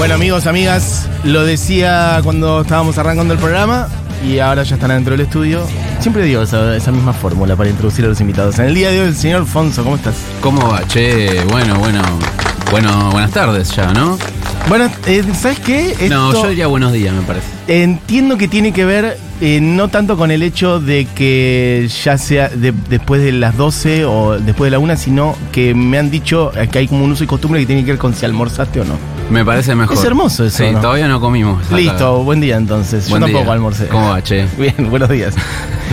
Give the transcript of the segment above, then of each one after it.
Bueno, amigos, amigas, lo decía cuando estábamos arrancando el programa y ahora ya están dentro del estudio. Siempre digo esa, esa misma fórmula para introducir a los invitados. En el día de hoy, el señor Fonso, ¿cómo estás? ¿Cómo va? Che, bueno, bueno. Bueno, buenas tardes ya, ¿no? Bueno, eh, ¿sabes qué? No, yo diría buenos días, me parece. Entiendo que tiene que ver eh, no tanto con el hecho de que ya sea de- después de las 12 o después de la 1, sino que me han dicho que hay como un uso y costumbre que tiene que ver con si almorzaste o no. Me parece mejor. Es hermoso eso, Sí, ¿no? todavía no comimos. acá. Listo, buen día entonces. Buen Yo tampoco día. almorcé. ¿Cómo va, che? Bien, buenos días.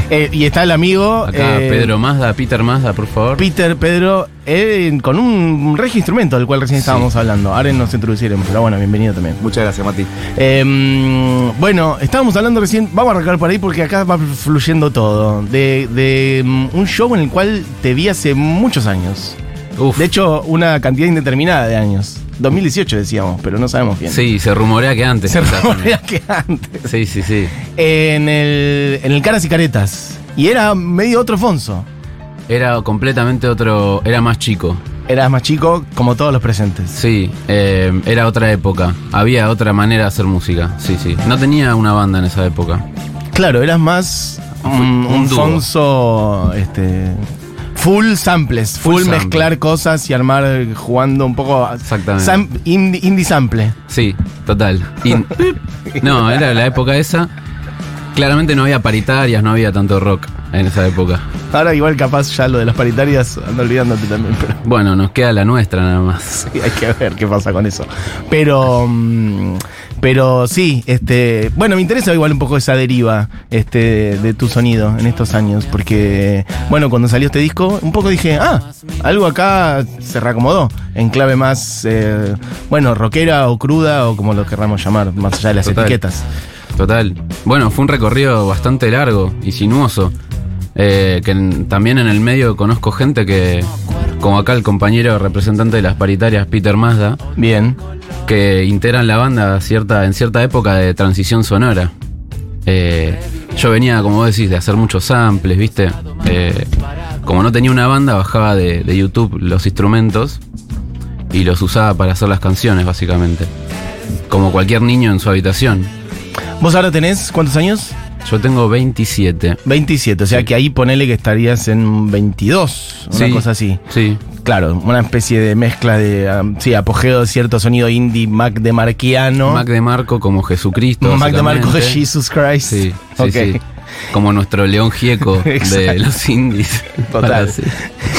Eh, y está el amigo Acá eh, Pedro Mazda, Peter Mazda, por favor. Peter Pedro eh, con un regio instrumento del cual recién Sí. estábamos hablando. Ahora nos introduciremos, pero bueno, bienvenido también. Muchas gracias, Mati. Eh, bueno, estábamos hablando recién, vamos a arrancar por ahí porque acá va fluyendo todo, de, de, mm, un show en el cual te vi hace muchos años. Uf. De hecho, una cantidad indeterminada de años. 2018 decíamos, pero no sabemos bien. Sí, se rumorea que antes. Se rumorea que antes. Sí, sí, sí. En el, en el Caras y Caretas. Y era medio otro Fonso. Era completamente otro. Era más chico. Eras más chico, como todos los presentes. Sí, eh, era otra época. Había otra manera de hacer música. Sí, sí. No tenía una banda en esa época. Claro, eras más un, Un un. Fonso este, full samples, full, Full sample. mezclar cosas y armar eh, jugando un poco. Exactamente. sam- indie, indie sample. Sí, total. In- no, era la época esa. Claramente no había paritarias, no había tanto rock en esa época. Ahora igual capaz ya lo de las paritarias ando olvidándote también, pero Bueno, nos queda la nuestra nada más. sí, hay que ver qué pasa con eso. Pero mm, pero sí, este, bueno, me interesa igual un poco esa deriva este de tu sonido en estos años porque bueno, cuando salió este disco, un poco dije, "Ah, algo acá se reacomodó en clave más eh, bueno, rockera o cruda o como lo querramos llamar, más allá de las Total. etiquetas." Total. Bueno, fue un recorrido bastante largo y sinuoso. Eh, que en- también en el medio conozco gente que, como acá el compañero representante de las paritarias, Peter Mazda, Bien. que integran la banda cierta, en cierta época de transición sonora. Eh, yo venía, como vos decís, de hacer muchos samples, ¿viste? Eh, como no tenía una banda, bajaba de, de YouTube los instrumentos y los usaba para hacer las canciones, básicamente. Como cualquier niño en su habitación. ¿Vos ahora tenés cuántos años? Yo tengo 27. 27, o sea Sí. que ahí ponele que estarías en 22, una Sí. cosa así. Sí, Claro, una especie de mezcla de, um, sí, apogeo de cierto sonido indie, Mac de Marquiano. Mac de Marco como Jesucristo. Mac de Marco. Jesus Christ. Sí, sí, sí. Como nuestro león gieco de los indies. Total.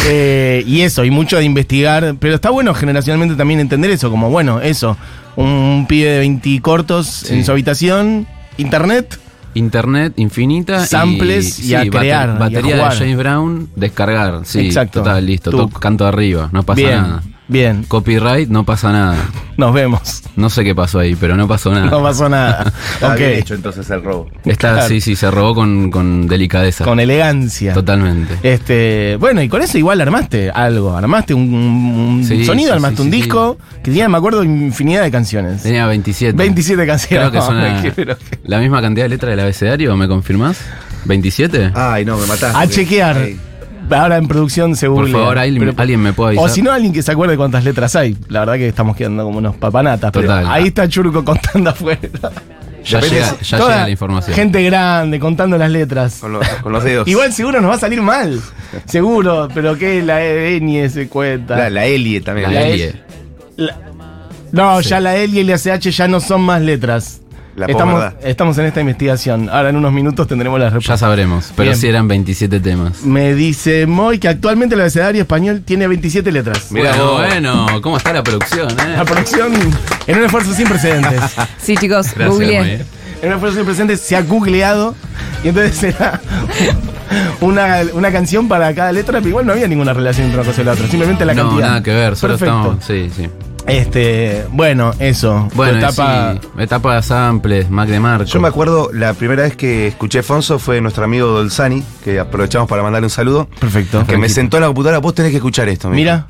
Eh, y eso, y mucho de investigar. Pero está bueno generacionalmente también entender eso, como bueno, eso. Un pibe de 20 cortos en su habitación, internet. Internet infinita. Samples y a crear, y a Batería de. James Brown, descargar. Sí, Exacto. total, listo. Tuc. to- canto arriba, no pasa bien, nada. Bien. Copyright, no pasa nada. Nos vemos. No sé qué pasó ahí, pero no pasó nada. No pasó nada. Está ok. bien hecho entonces el robo. Está, Claro. sí, sí, se robó con, con delicadeza. Con elegancia. Totalmente. Este, bueno, y con eso igual armaste algo, armaste un, un Sí, sonido, sí, armaste sí, un disco que tenía, me acuerdo, infinidad de canciones. Tenía 27. 27 canciones. Creo que suena No, la misma cantidad de letras del abecedario, ¿me confirmás? ¿27? Ay, no, me mataste. A chequear. Ay. Ahora en producción se Por favor, alguien, Pero- alguien me puede O avisar. si no, alguien que se acuerde cuántas letras hay. La verdad que estamos quedando como unos papanatas. Pero ahí está Churco contando afuera. ya llega, ya toda llega la información. Gente grande contando las letras. Con los, con los dedos. Igual seguro nos va a salir mal. Seguro, pero que la Enie se cuenta. La, la Elie también. La La Elie. La- No, ya la L y el SH ya no son más letras. La estamos, en esta investigación. Ahora en unos minutos tendremos la Ya respuesta. sabremos, pero Bien. sí eran 27 temas. Me dice Moy que actualmente el abecedario español tiene 27 letras. Mirá bueno, bueno, ¿cómo está la producción? Eh? La producción, en un esfuerzo sin precedentes, Sí, chicos, Gracias, googleé. Moy. en un esfuerzo sin precedentes se ha googleado y entonces era una, una canción para cada letra, pero igual no había ninguna relación entre una cosa y la otra, simplemente la No, cantidad. nada que ver, solo Perfecto. estamos. Sí, sí. Este, bueno, eso. Bueno, etapa- sí, etapa de samples, Mac de Marco. Yo me acuerdo, la primera vez que escuché Fonso fue nuestro amigo Dolzani, que aprovechamos para mandarle un saludo. Perfecto. Que me sentó en la computadora, vos tenés que escuchar esto. Mira.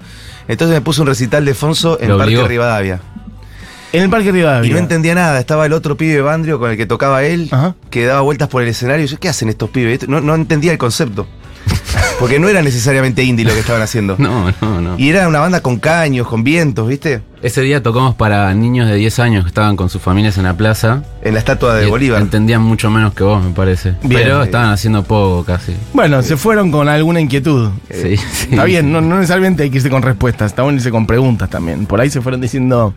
Entonces me puso un recital de Fonso en Parque. Rivadavia. En el Parque Rivadavia. Y no entendía nada. Estaba el otro pibe Bandrio con el que tocaba él, Ajá. que daba vueltas por el escenario. Y yo, ¿qué hacen estos pibes? No, no entendía el concepto. Porque no era necesariamente indie lo que estaban haciendo. No, no, no. Y era una banda con caños, con vientos, ¿viste? Ese día tocamos para niños de 10 años que estaban con sus familias en la plaza. En la estatua de Y Bolívar. Entendían mucho menos que vos, me parece. Bien. Pero estaban haciendo poco casi. Bueno, se fueron con alguna inquietud. Sí, sí. Está bien, no, no necesariamente hay que irse con respuestas, está bueno irse con preguntas también. Por ahí se fueron diciendo,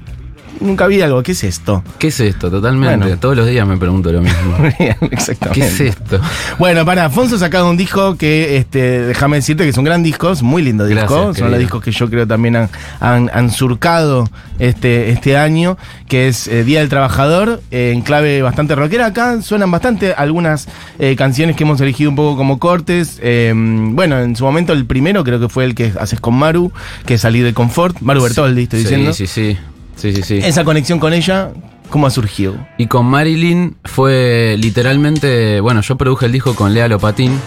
nunca vi algo, ¿qué es esto? ¿Qué es esto? Totalmente. Bueno. Todos los días me pregunto lo mismo. Exactamente. ¿Qué es esto? Bueno, para, Afonso sacado un disco que, este, déjame decirte que es un gran disco, es muy lindo disco. Gracias, Son querido. los discos que yo creo también han, han- han surcado este, este año, que es eh, Día del Trabajador, eh, en clave bastante rockera. Acá suenan bastante algunas eh, canciones que hemos elegido un poco como cortes. Eh, bueno, en su momento el primero creo que fue el que haces con Maru, que es Salir de Confort. Maru Bertoldi, estoy sí, diciendo. Sí, sí, sí. Sí, sí, Esa conexión con ella, ¿cómo ha surgido? Y con Marilyn fue literalmente. Bueno, yo produje el disco con Lea Lopatín.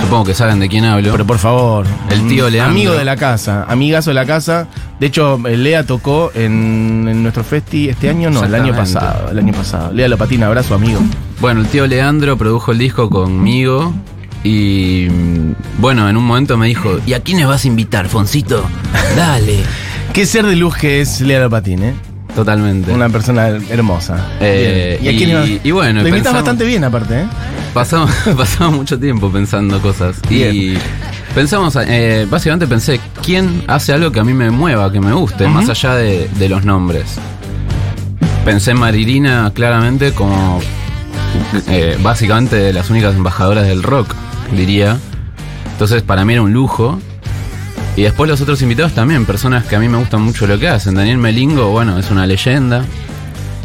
Supongo que saben de quién hablo. Pero por favor. El tío mm, Leandro. Amigo de la casa, amigazo de la casa. De hecho, eh, Lea tocó en, en nuestro festi este año, no, el año pasado. El año pasado. Lea Lopatina, abrazo, amigo. Bueno, el tío Leandro produjo el disco conmigo. Y mm, bueno, en un momento me dijo: ¿Y a quiénes vas a invitar, Foncito? Dale. Qué ser de luz que es Lea Lopatín, ¿eh? Totalmente. Una persona hermosa. Eh, Bien. a quién y- y bueno, Lo imitas bastante bien, aparte, ¿eh? Pasamos, pasamos mucho tiempo pensando cosas. Y pensamos, eh, básicamente pensé, ¿quién hace algo que a mí me mueva, que me guste, más allá de, de los nombres? Pensé en Marilina claramente como eh, básicamente de las únicas embajadoras del rock, diría. Entonces para mí era un lujo. Y después los otros invitados también, personas que a mí me gustan mucho lo que hacen. Daniel Melingo, bueno, es una leyenda.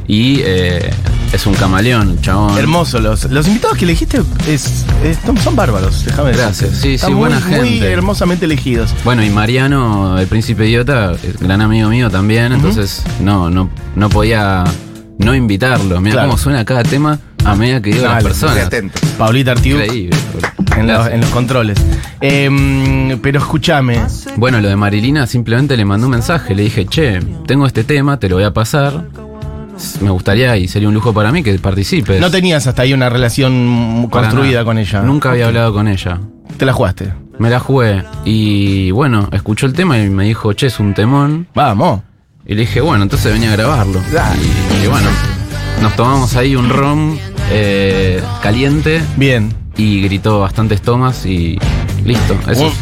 Y eh, es un camaleón, chabón. Hermoso. Los, los invitados que elegiste es, es- son, bárbaros, déjame decirte. Gracias. Sí, Están sí, muy, buena Muy gente. hermosamente elegidos. Bueno, y Mariano, el príncipe idiota, es gran amigo mío también, entonces no, no, no podía no invitarlo. Mira Claro. cómo suena cada tema a medida que digo las Dale, Estoy personas. Paulita Artiuk Increíble. En, los- Gracias. en los controles. Em, pero escúchame. Bueno, lo de Marilina simplemente le mandé un mensaje, le dije, che, tengo este tema, te lo voy a pasar. Me gustaría y sería un lujo para mí que participes. No tenías hasta ahí una relación Para construida nada. con ella. Nunca había hablado con ella. Te la jugaste. Me la jugué y bueno, escuchó el tema y me dijo, che, es un temón. Vamos. Y le dije, bueno, entonces venía a grabarlo. Dale. Y, y bueno, nos tomamos ahí un rom eh, caliente Bien. Y gritó bastantes tomas y listo. Eso es-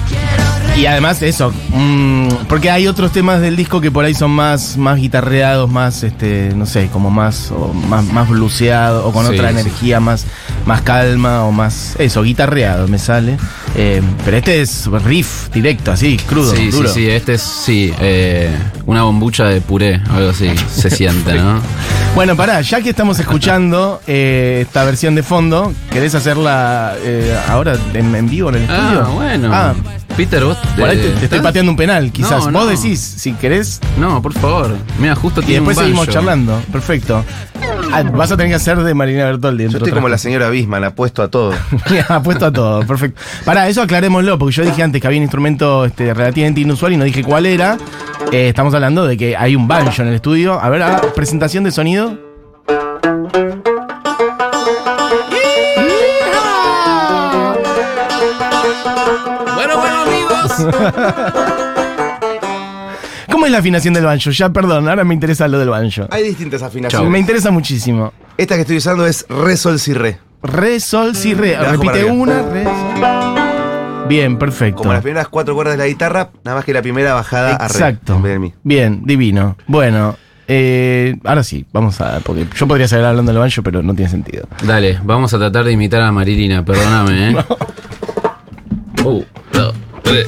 Y además eso, mm, porque hay otros temas del disco que por ahí son más, más guitarreados, más, este, no sé, como más, o más, más bluseados, o con Sí, otra sí. energía más, más calma, o más, eso, guitarreado me sale. Eh, pero este es riff directo, así, crudo, sí, duro. sí, sí, este es, sí, eh, una bombucha de puré, algo así, se siente, ¿no? Bueno, pará, ya que estamos escuchando eh, esta versión de fondo, ¿querés hacerla eh, ahora en, en vivo en el estudio? Ah, bueno. Ah, Peter, vos... por ahí te, te estoy ¿estás? pateando un penal, quizás. No, Vos no. decís, si querés, No, por favor. Mira, justo y tiene después un seguimos banjo. charlando. Perfecto. Ah, vas a tener que hacer de Marina Bertoldi. Yo estoy como la señora Bisman, apuesto a todo. Apuesto a todo, perfecto. Pará, eso aclarémoslo, porque yo dije antes que había un instrumento este, relativamente inusual y no dije cuál era. Eh, estamos hablando de que hay un banjo en el estudio. A ver, ah, presentación de sonido. ¿Cómo es la afinación del banjo? Ya, perdón, ahora me interesa lo del banjo. Hay distintas afinaciones. Me interesa muchísimo. Esta que estoy usando es re, sol, si, re. Re, sol, si, re. La Repite una, re, sol. Bien, perfecto. Como las primeras cuatro cuerdas de la guitarra, nada más que la primera bajada a re. Exacto. Bien, divino. Bueno, eh, ahora sí, vamos a. Porque yo podría seguir hablando del banjo, pero no tiene sentido. Dale, vamos a tratar de imitar a Marilina, perdóname, ¿eh? Un, dos, tres,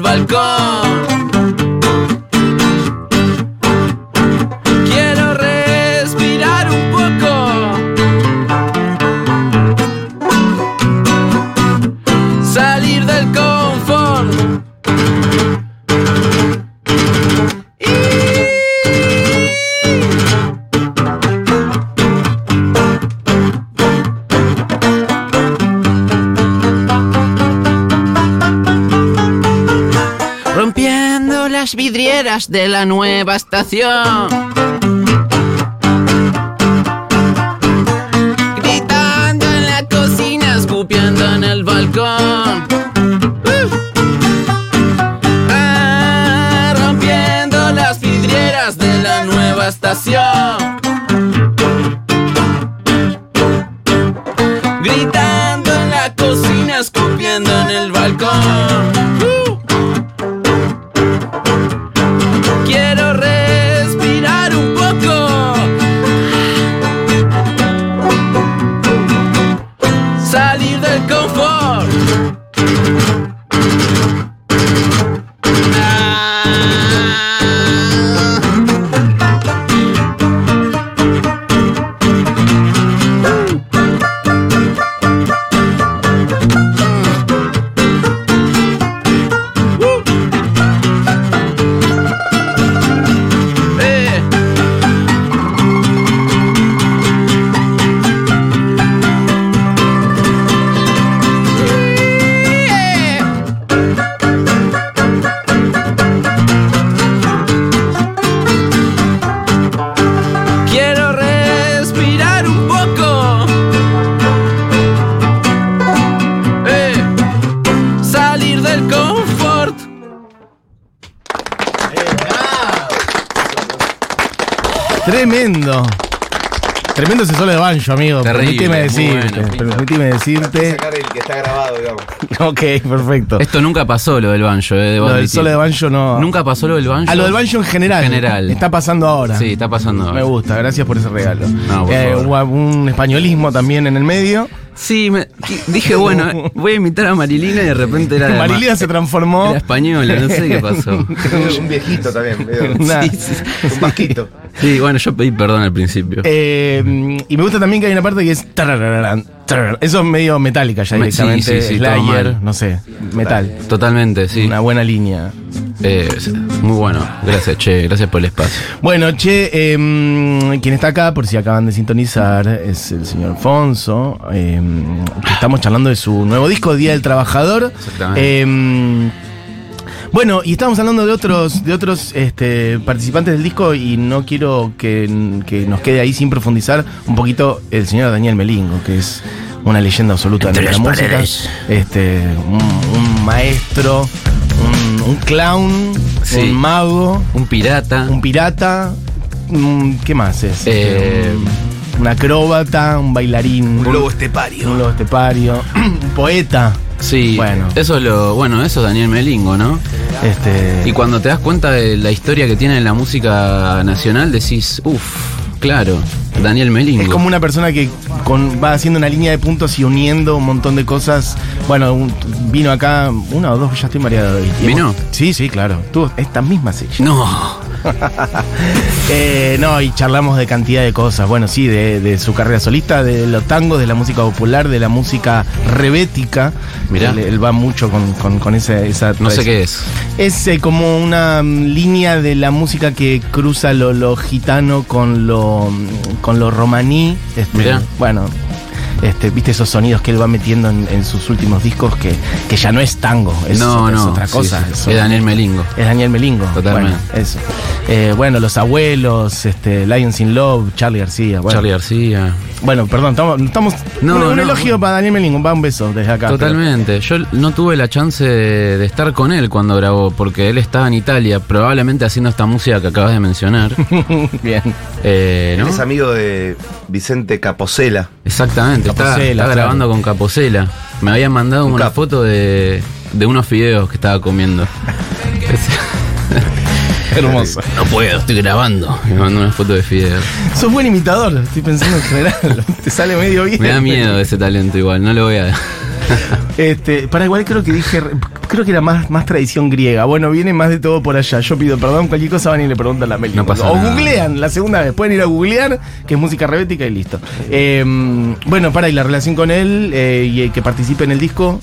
balcón. De la nueva estación. Gritando en la cocina, escupiendo en el balcón. Uh. Ah, rompiendo las vidrieras de la nueva estación. Gritando Tremendo ese solo de banjo, amigo. Terrible, permíteme muy decirte. bueno. Permíteme decirte. Sacar el que está grabado, digamos. ok, perfecto. Esto nunca pasó, lo del banjo, eh, debo Lo del admitir. solo de banjo no. Nunca pasó lo del banjo. A lo del banjo en general. En general. Está pasando ahora. Sí, está pasando ahora. Me gusta, gracias por ese regalo. No, por Eh, favor. hubo un españolismo también en el medio. Sí, me- dije, bueno, voy a imitar a Marilina y de repente era. Marilina se transformó. Era española, no sé qué pasó. un viejito también, medio. Una- Sí, sí. Un vasquito. Sí, bueno, yo pedí perdón al principio. Eh, y me gusta también que hay una parte que es. tarararán. Eso es medio metálica ya Me- directamente. sí, sí, sí, Slayer, no sé. Metal. Totalmente, sí. Una buena línea. Eh, muy bueno. Gracias, che. Gracias por el espacio. Bueno, che, em, quien está acá, por si acaban de sintonizar, es el señor Alfonso. em, estamos charlando de su nuevo disco, Día del Trabajador. Exactamente. Em, bueno, y estábamos hablando de otros, de otros este, participantes del disco y no quiero que, que nos quede ahí sin profundizar un poquito el señor Daniel Melingo, que es una leyenda absoluta Entre de la las música. paredes. Este, un, un maestro, un, un clown, Sí. un mago Un pirata. un pirata, un- ¿qué más es? Eh, un, un acróbata, un bailarín, Un lobo estepario. un lobo estepario, un poeta. Sí, Bueno. eso es lo. Bueno, eso es Daniel Melingo, ¿no? Este, Y cuando te das cuenta de la historia que tiene en la música nacional, decís, uff, claro, Daniel Melingo. es como una persona que con- va haciendo una línea de puntos y uniendo un montón de cosas. Bueno, un- vino acá, una o dos, ya estoy mareado hoy. ¿Vino? Sí, sí, claro. Tuvo esta misma silla. No, Eh, no, y charlamos de cantidad de cosas. Bueno, sí, de, de su carrera solista, de los tangos, de la música popular, de la música rebética. Mirá. Él, él va mucho con, con- con esa, esa no sé qué es. Es eh, como una mm, línea de la música que cruza lo, lo gitano con lo, mm, con lo romaní. Este. Bueno, este, viste esos sonidos que él va metiendo en, en sus últimos discos que, que ya no es tango, es, no, es no. otra cosa. sí. es Daniel Melingo. es Daniel Melingo. Totalmente. Bueno, eso. Eh, bueno, Los Abuelos, este, Lions in Love, Charlie García. Bueno, Charlie García. bueno perdón, estamos. estamos No, un, un no. elogio para Daniel Melingo, va un beso desde acá. Totalmente. Yo no tuve la chance de estar con él cuando grabó, porque él estaba en Italia, probablemente haciendo esta música que acabas de mencionar. Bien. Eh, ¿no? Él es amigo de Vicente Caposela. Exactamente, está, Caposela, está grabando con Caposela. Me habían mandado Un una foto de, de unos fideos que estaba comiendo. Hermoso. No puedo, estoy grabando. Me mando una foto de Fidel. Sos buen imitador, estoy pensando en general. Te sale medio bien. Me da miedo ese talento igual, no lo voy a... Este, para igual creo que dije, creo que era más, más tradición griega. Bueno, viene más de todo por allá. Yo pido perdón, cualquier cosa van y le preguntan a la Meli. No pasa o nada. googlean la segunda vez. Pueden ir a googlear, que es música rebética y listo. Eh, bueno, para, y la relación con él eh, y el que participe en el disco.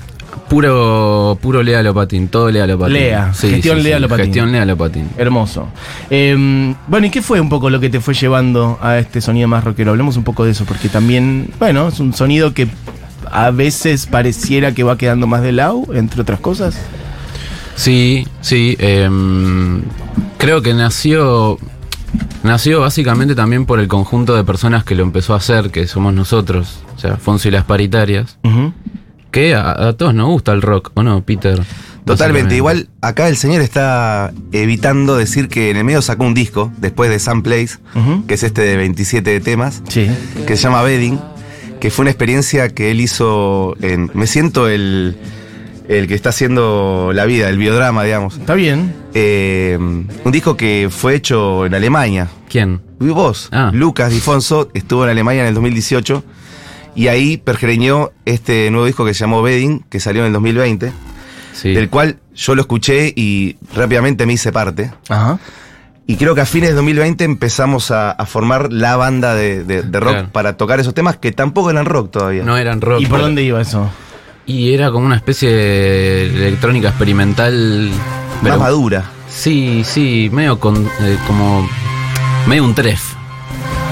Puro, puro Lea Lopatín, todo Lea Lopatín. Lea, gestión Lea Lopatín. Gestión Lea Lopatín. Hermoso. Eh, bueno, ¿y qué fue un poco lo que te fue llevando a este sonido más rockero? Hablemos un poco de eso, porque también, bueno, es un sonido que a veces pareciera que va quedando más de lado, entre otras cosas. Sí, sí. em, creo que nació. Nació básicamente también por el conjunto de personas que lo empezó a hacer, que somos nosotros, o sea, Fonso y las paritarias, que a, a todos nos gusta el rock, ¿o no, Peter? Totalmente. Igual acá el señor está evitando decir que en el medio sacó un disco después de Some Place, que es este de 27 temas, Sí. que se llama Bedding, que fue una experiencia que él hizo en. Me siento el, el que está haciendo la vida, el biodrama, digamos. Está bien. Eh, un disco que fue hecho en Alemania. ¿Quién? Y vos, Ah. Lucas Difonso, estuvo en Alemania en el 2018 y ahí pergereñó este nuevo disco que se llamó Bedding, que salió en el 2020, Sí. del cual yo lo escuché y rápidamente me hice parte. Ajá. Y creo que a fines de 2020 empezamos a, a formar la banda de, de- de rock Claro. para tocar esos temas que tampoco eran rock todavía. No eran rock. ¿Y por dónde iba eso? Y era como una especie de electrónica experimental. Más Pero, madura. sí, sí, medio con, eh, como. medio un tref.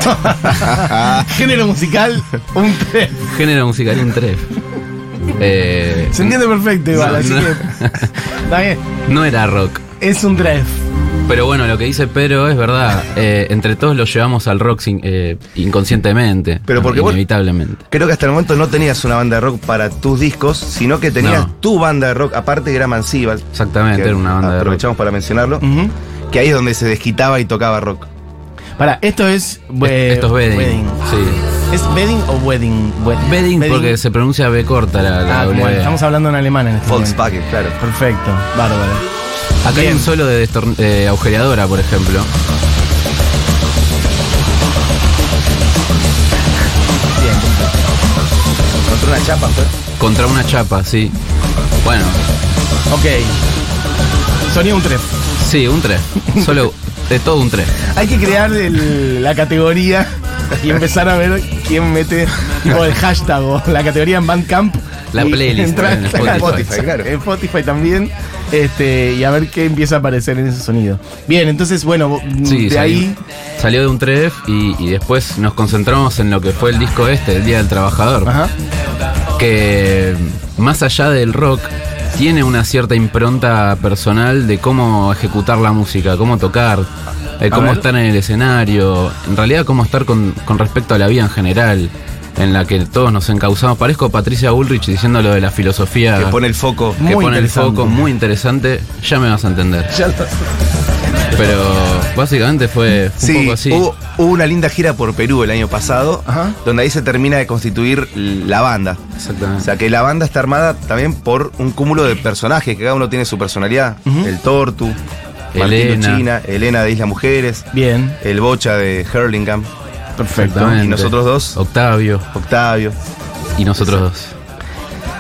Género musical, un tres. Género musical un tref. Eh, Se entiende perfecto igual, No, así no. que. Está bien. no era rock. Es un tres. Pero bueno, lo que dice Pedro es verdad. eh, entre todos lo llevamos al rock sin- eh, inconscientemente. Pero porque vos- Inevitablemente. Creo que hasta el momento no tenías una banda de rock para tus discos, sino que tenías No. tu banda de rock, aparte que era Mansiva. Exactamente, que era una banda de rock. Aprovechamos para mencionarlo. Que ahí es donde se desquitaba y tocaba rock. Para, esto es. eh, Esto es Bedding. Sí. ¿Es bedding o wedding? We- Bedding porque se pronuncia B corta la, la Ah, bueno, estamos hablando en alemán en este momento. Volkswagen, claro. Perfecto, bárbaro. Acá hay Bien. un solo de eh, agujereadora, por ejemplo. Bien. Contra una chapa, fue. Contra una chapa, sí. Bueno, Ok. Sonido un 3. sí, un 3. Solo de todo un 3. Hay que crear el- la categoría y empezar a ver quién mete tipo el hashtag o la categoría en Bandcamp. La playlist en sacar Spotify, claro. En Spotify también. Este, y a ver qué empieza a aparecer en ese sonido. Bien, entonces, bueno, Sí, de salió, ahí. salió de un 3 y, y después nos concentramos en lo que fue el disco este, el Día del Trabajador. Ajá. que más allá del rock tiene una cierta impronta personal de cómo ejecutar la música, cómo tocar, eh, cómo estar en el escenario, en realidad cómo estar con, con respecto a la vida en general, en la que todos nos encauzamos. Parezco Patricia Bullrich diciendo lo de la filosofía Que pone el foco. que Muy pone el interesante. foco, muy interesante, ya me vas a entender. Ya lo- Pero básicamente fue un Sí, poco así. hubo, hubo una linda gira por Perú el año pasado, Ajá. donde ahí se termina de constituir la banda. O Exactamente. sea que la banda está armada también por un cúmulo de personajes, que cada uno tiene su personalidad. El Tortu, Elena. China, Elena de Isla Mujeres, Bien, el Bocha de Hurlingham, perfecto. Y nosotros dos. Octavio Octavio. y nosotros dos.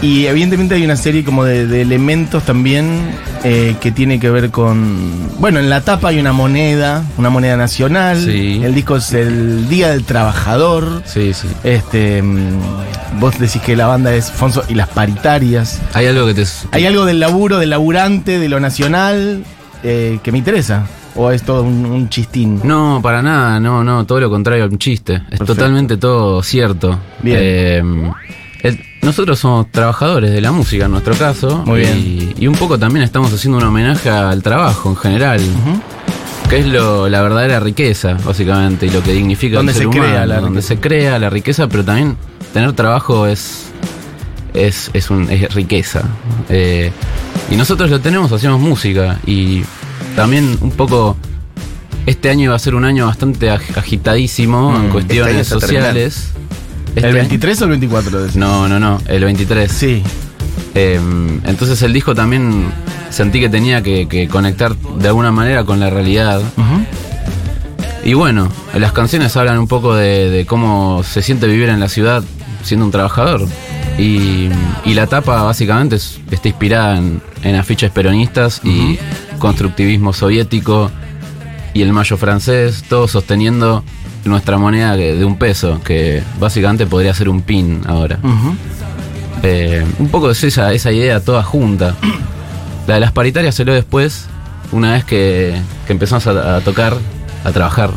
Y evidentemente hay una serie como de, de elementos también eh, que tiene que ver con... Bueno, en la tapa hay una moneda, una moneda nacional. Sí. El disco es el Día del Trabajador. Sí, sí. Este, mm, vos decís que la banda es Fonso y las paritarias. Hay algo que te, ¿Hay algo del laburo, del laburante, de lo nacional eh, que me interesa? ¿O es todo un, un chistín? No, para nada, no, no, todo lo contrario, un chiste. Es Perfecto. totalmente todo cierto. Bien. Eh, el- nosotros somos trabajadores de la música en nuestro caso. Muy y, y un poco también estamos haciendo un homenaje al trabajo en general. Que es lo, la verdadera riqueza, básicamente, y lo que dignifica Donde al ser se crea humano, la donde riqueza. se crea la riqueza, pero también tener trabajo es, es, es, un, es riqueza. Eh, y nosotros lo tenemos, hacemos música. Y también un poco. Este año iba a ser un año bastante ag- agitadísimo Mm, en este cuestiones está sociales. Este ¿El año- 23 o el 24? decís? No, no, no, el 23. Sí. Eh, entonces el disco también sentí que tenía que, que conectar de alguna manera con la realidad. Y bueno, las canciones hablan un poco de, de cómo se siente vivir en la ciudad siendo un trabajador. Y, y la tapa básicamente es- está inspirada en, en afiches peronistas y constructivismo soviético y el mayo francés, todo sosteniendo nuestra moneda de, de un peso, que básicamente podría ser un pin ahora. Eh, un poco es esa, esa idea toda junta. La de las paritarias salió después, una vez que, que empezamos a, a tocar, a trabajar.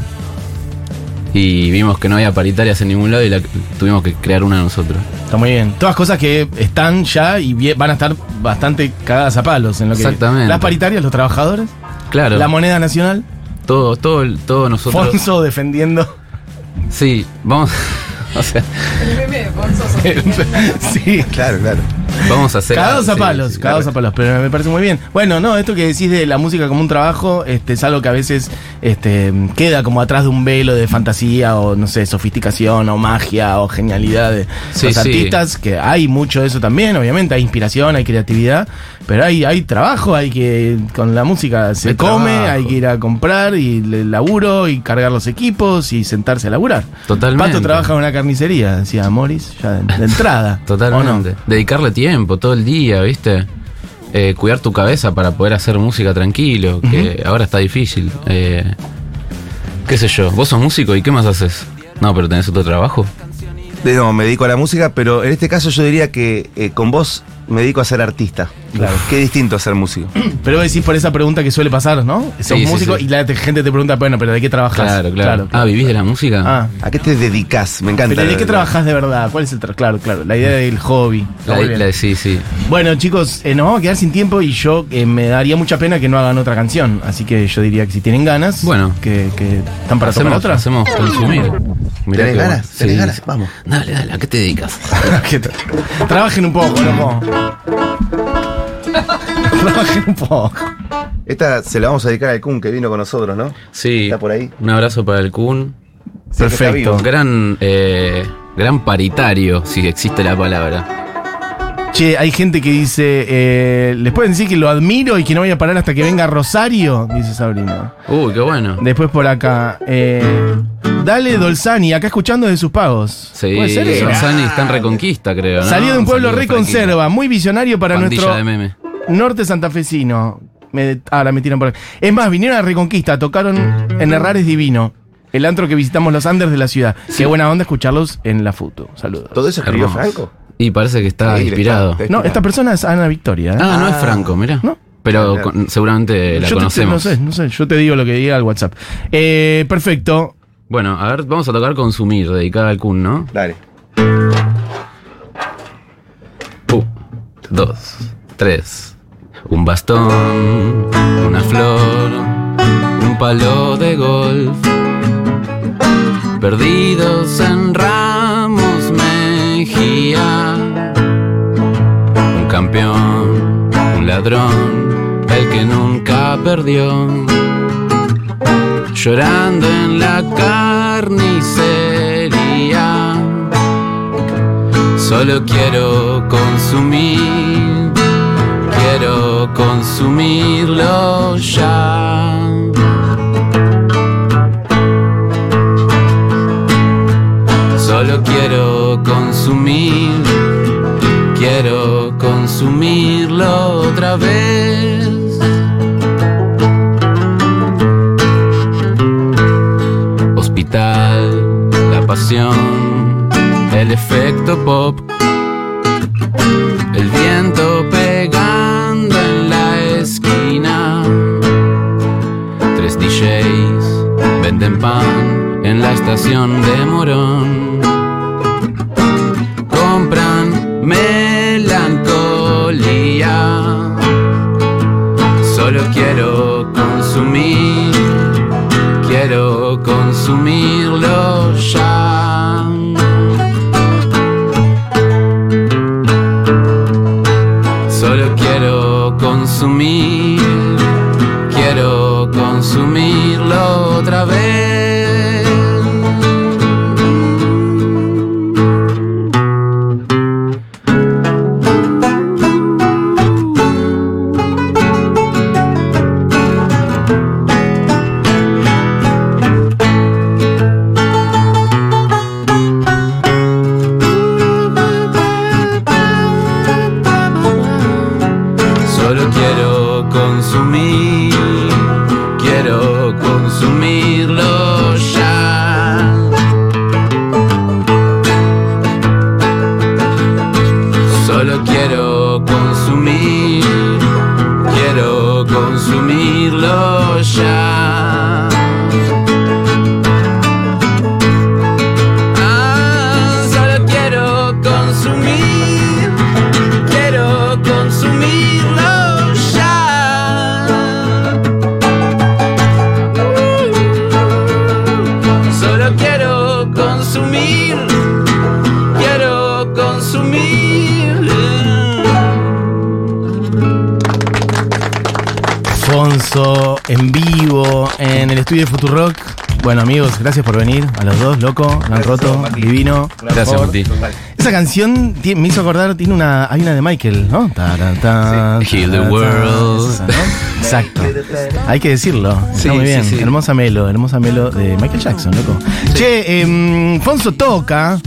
Y vimos que no había paritarias en ningún lado y la, tuvimos que crear una nosotros. Está muy bien. Todas cosas que están ya y van a estar bastante cagadas a palos en lo que. Exactamente. Las paritarias, los trabajadores, Claro, la moneda nacional, todo, todo, el- todo nosotros. Fonso defendiendo. Sí, vamos. O sea, sí. Claro, claro. Vamos a hacer. Cagados a palos, sí, cagados a palos, pero me parece muy bien. Bueno, no, esto que decís de la música como un trabajo, este, es algo que a veces este, queda como atrás de un velo de fantasía o, no sé, sofisticación o magia o genialidad de Sí, los sí. artistas, que hay mucho de eso también, obviamente, hay inspiración, hay creatividad, pero hay, hay trabajo, hay que, con la música se come, trabajo. hay que ir a comprar y el laburo y cargar los equipos y sentarse a laburar. Totalmente. Pato trabaja en una carnicería, decía Morris, ya de, de entrada. Totalmente. Dedicarle tiempo todo el día, ¿viste? Eh, cuidar tu cabeza para poder hacer música tranquilo, que ahora está difícil. Eh, ¿Qué sé yo? ¿Vos sos músico y qué más haces? No, pero tenés otro trabajo. De- No, me dedico a la música, pero en este caso yo diría que eh, con vos me dedico a ser artista. Claro. Qué distinto ser músico. Pero vos decís por esa pregunta que suele pasar, ¿no? Sos Sí, músico sí. y la te- gente te pregunta, bueno, pero ¿de qué trabajas? Claro, claro. Ah, ¿vivís de la música? Ah, ¿A qué te dedicas? Me encanta. pero ¿de qué trabajas de verdad? ¿Cuál es el Claro, claro, la idea del hobby. La- la- sí, sí. Bueno, chicos, eh, nos vamos a quedar sin tiempo y yo eh, me daría mucha pena que no hagan otra canción. Así que yo diría que si tienen ganas, Bueno. que, que están para hacemos, tomar otra. hacemos consumir. Mirá ¿Tenés ganas? bueno. ¿Tenés Sí, ganas? Vamos. Dale, dale, ¿a qué te dedicas? Trabajen un poco, loco. Trabajen un poco. Esta se la vamos a dedicar al Kun que vino con nosotros, ¿no? Sí. Está por ahí. Un abrazo para el Kun. Sí, Perfecto. Gran, eh, gran paritario, si existe la palabra. Che, hay gente que dice, eh, les pueden decir que lo admiro y que no voy a parar hasta que venga Rosario, dice Sabrina. Uy, qué bueno. Después por acá, eh, dale Dolzani, acá escuchando de sus pagos. Sí, ¿Puede ser eso? Rossani está en Reconquista, creo. ¿no? Salió de un pueblo reconserva, muy visionario para nuestro Pandilla de meme. norte santafesino. Me, ah, la metieron por acá. Es más, vinieron a Reconquista, tocaron en Herrares Divino, el antro que visitamos los Andes de la ciudad. Qué buena onda escucharlos en la foto. Saludos. ¿Todo eso escribió Hermoso. Franco? Y parece que está Sí, inspirado. está- No, esta persona es Ana Victoria. ¿eh? Ah, no es Ah. Franco, mirá. No. Pero con- seguramente la Yo te- conocemos. no sé, no sé. Yo te digo lo que diga al WhatsApp. Eh, perfecto. Bueno, a ver, vamos a tocar Consumir, dedicada al Kun, ¿no? Dale. Un, dos, tres. Un bastón, una flor, un palo de golf. Perdidos en Un campeón, un ladrón, el que nunca perdió. Llorando en la carnicería. Solo quiero consumir, quiero consumirlo ya. Solo quiero consumir, quiero consumirlo otra vez. Hospital, la pasión, el efecto pop, el viento pegando en la esquina. Tres DJs venden pan en la estación de Morón. Melancolía. Solo quiero consumir, quiero consumirlo ya. consumirlo. En vivo en el estudio de Futurock. Bueno, amigos, gracias por venir a los dos, loco, han roto, divino. Gracias, Martí. Esa canción me hizo acordar, tiene una, hay una de Michael, ¿no? Ta, ta, ta, Sí. Heal the world. esa, ¿no? Exacto. Hay que decirlo. Está Sí, muy bien. sí. Hermosa melo, hermosa melo de Michael Jackson, loco. Che, em, Fonso toca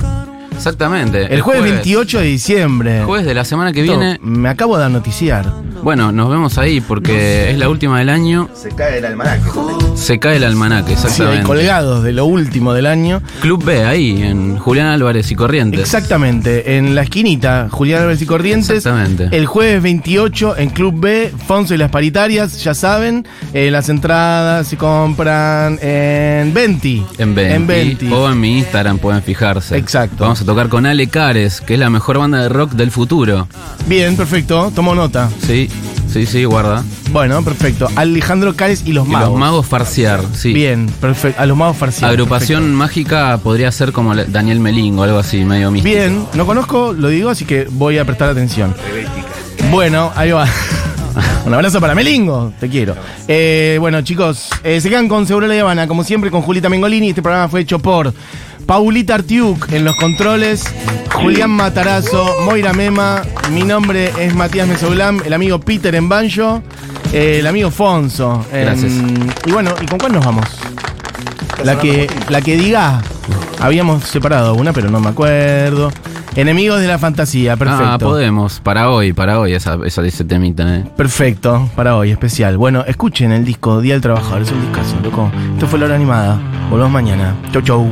Exactamente. el jueves 28 de diciembre. Jueves de la semana que viene. Me acabo de noticiar. Bueno, nos vemos ahí porque es la última del año. Se cae el almanaque. Se cae el almanaque, Sí, exactamente. colgados de lo último del año. Club B, ahí, en Julián Álvarez y Corrientes. Exactamente, en la esquinita, Julián Álvarez y Corrientes. Exactamente. El jueves 28 en Club B, Fonso y las paritarias, ya saben, eh, las entradas se compran en Venti. En Venti. En Venti. O en mi Instagram pueden fijarse. Exacto. Vamos a tocar con Ale Cares, que es la mejor banda de rock del futuro. Bien, perfecto, tomo nota. Sí, sí, sí, guarda. Bueno, perfecto. Alejandro Cárez y los Y magos. los magos farciar, sí. Bien, perfecto. A los magos farciar. Agrupación mágica podría ser como Daniel Melingo, algo así, medio místico. Bien, no conozco, lo digo, así que voy a prestar atención. Bueno, ahí va. Un abrazo para Melingo, te quiero. Eh, bueno, chicos, eh, se quedan con Seguro La Habana, como siempre, con Julita Mengolini. Este programa fue hecho por Paulita Artiuk en los controles, Julián Matarazo, Moira Mema. Mi nombre es Matías Mesoulam, el amigo Peter en Banjo, eh, el amigo Fonso. en- Gracias. Y bueno, ¿y con cuál nos vamos? La que, la que diga, habíamos separado una, pero no me acuerdo. Enemigos de la fantasía, perfecto. Ah, podemos. Para hoy, para hoy, esa, esa ese temita, ¿eh? Perfecto, para hoy, especial. Bueno, escuchen el disco Día del Trabajador, es un discazo, loco. Esto fue la hora animada. Volvemos mañana. Chau, chau.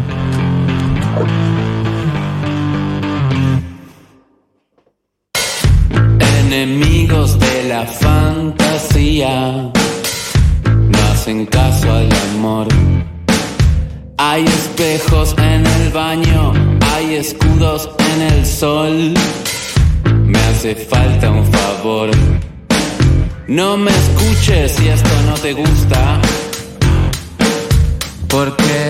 Enemigos de la fantasía no hacen caso al amor. Hay espejos en el baño, hay escudos en el sol. Me hace falta un favor. No me escuches si esto no te gusta. Porque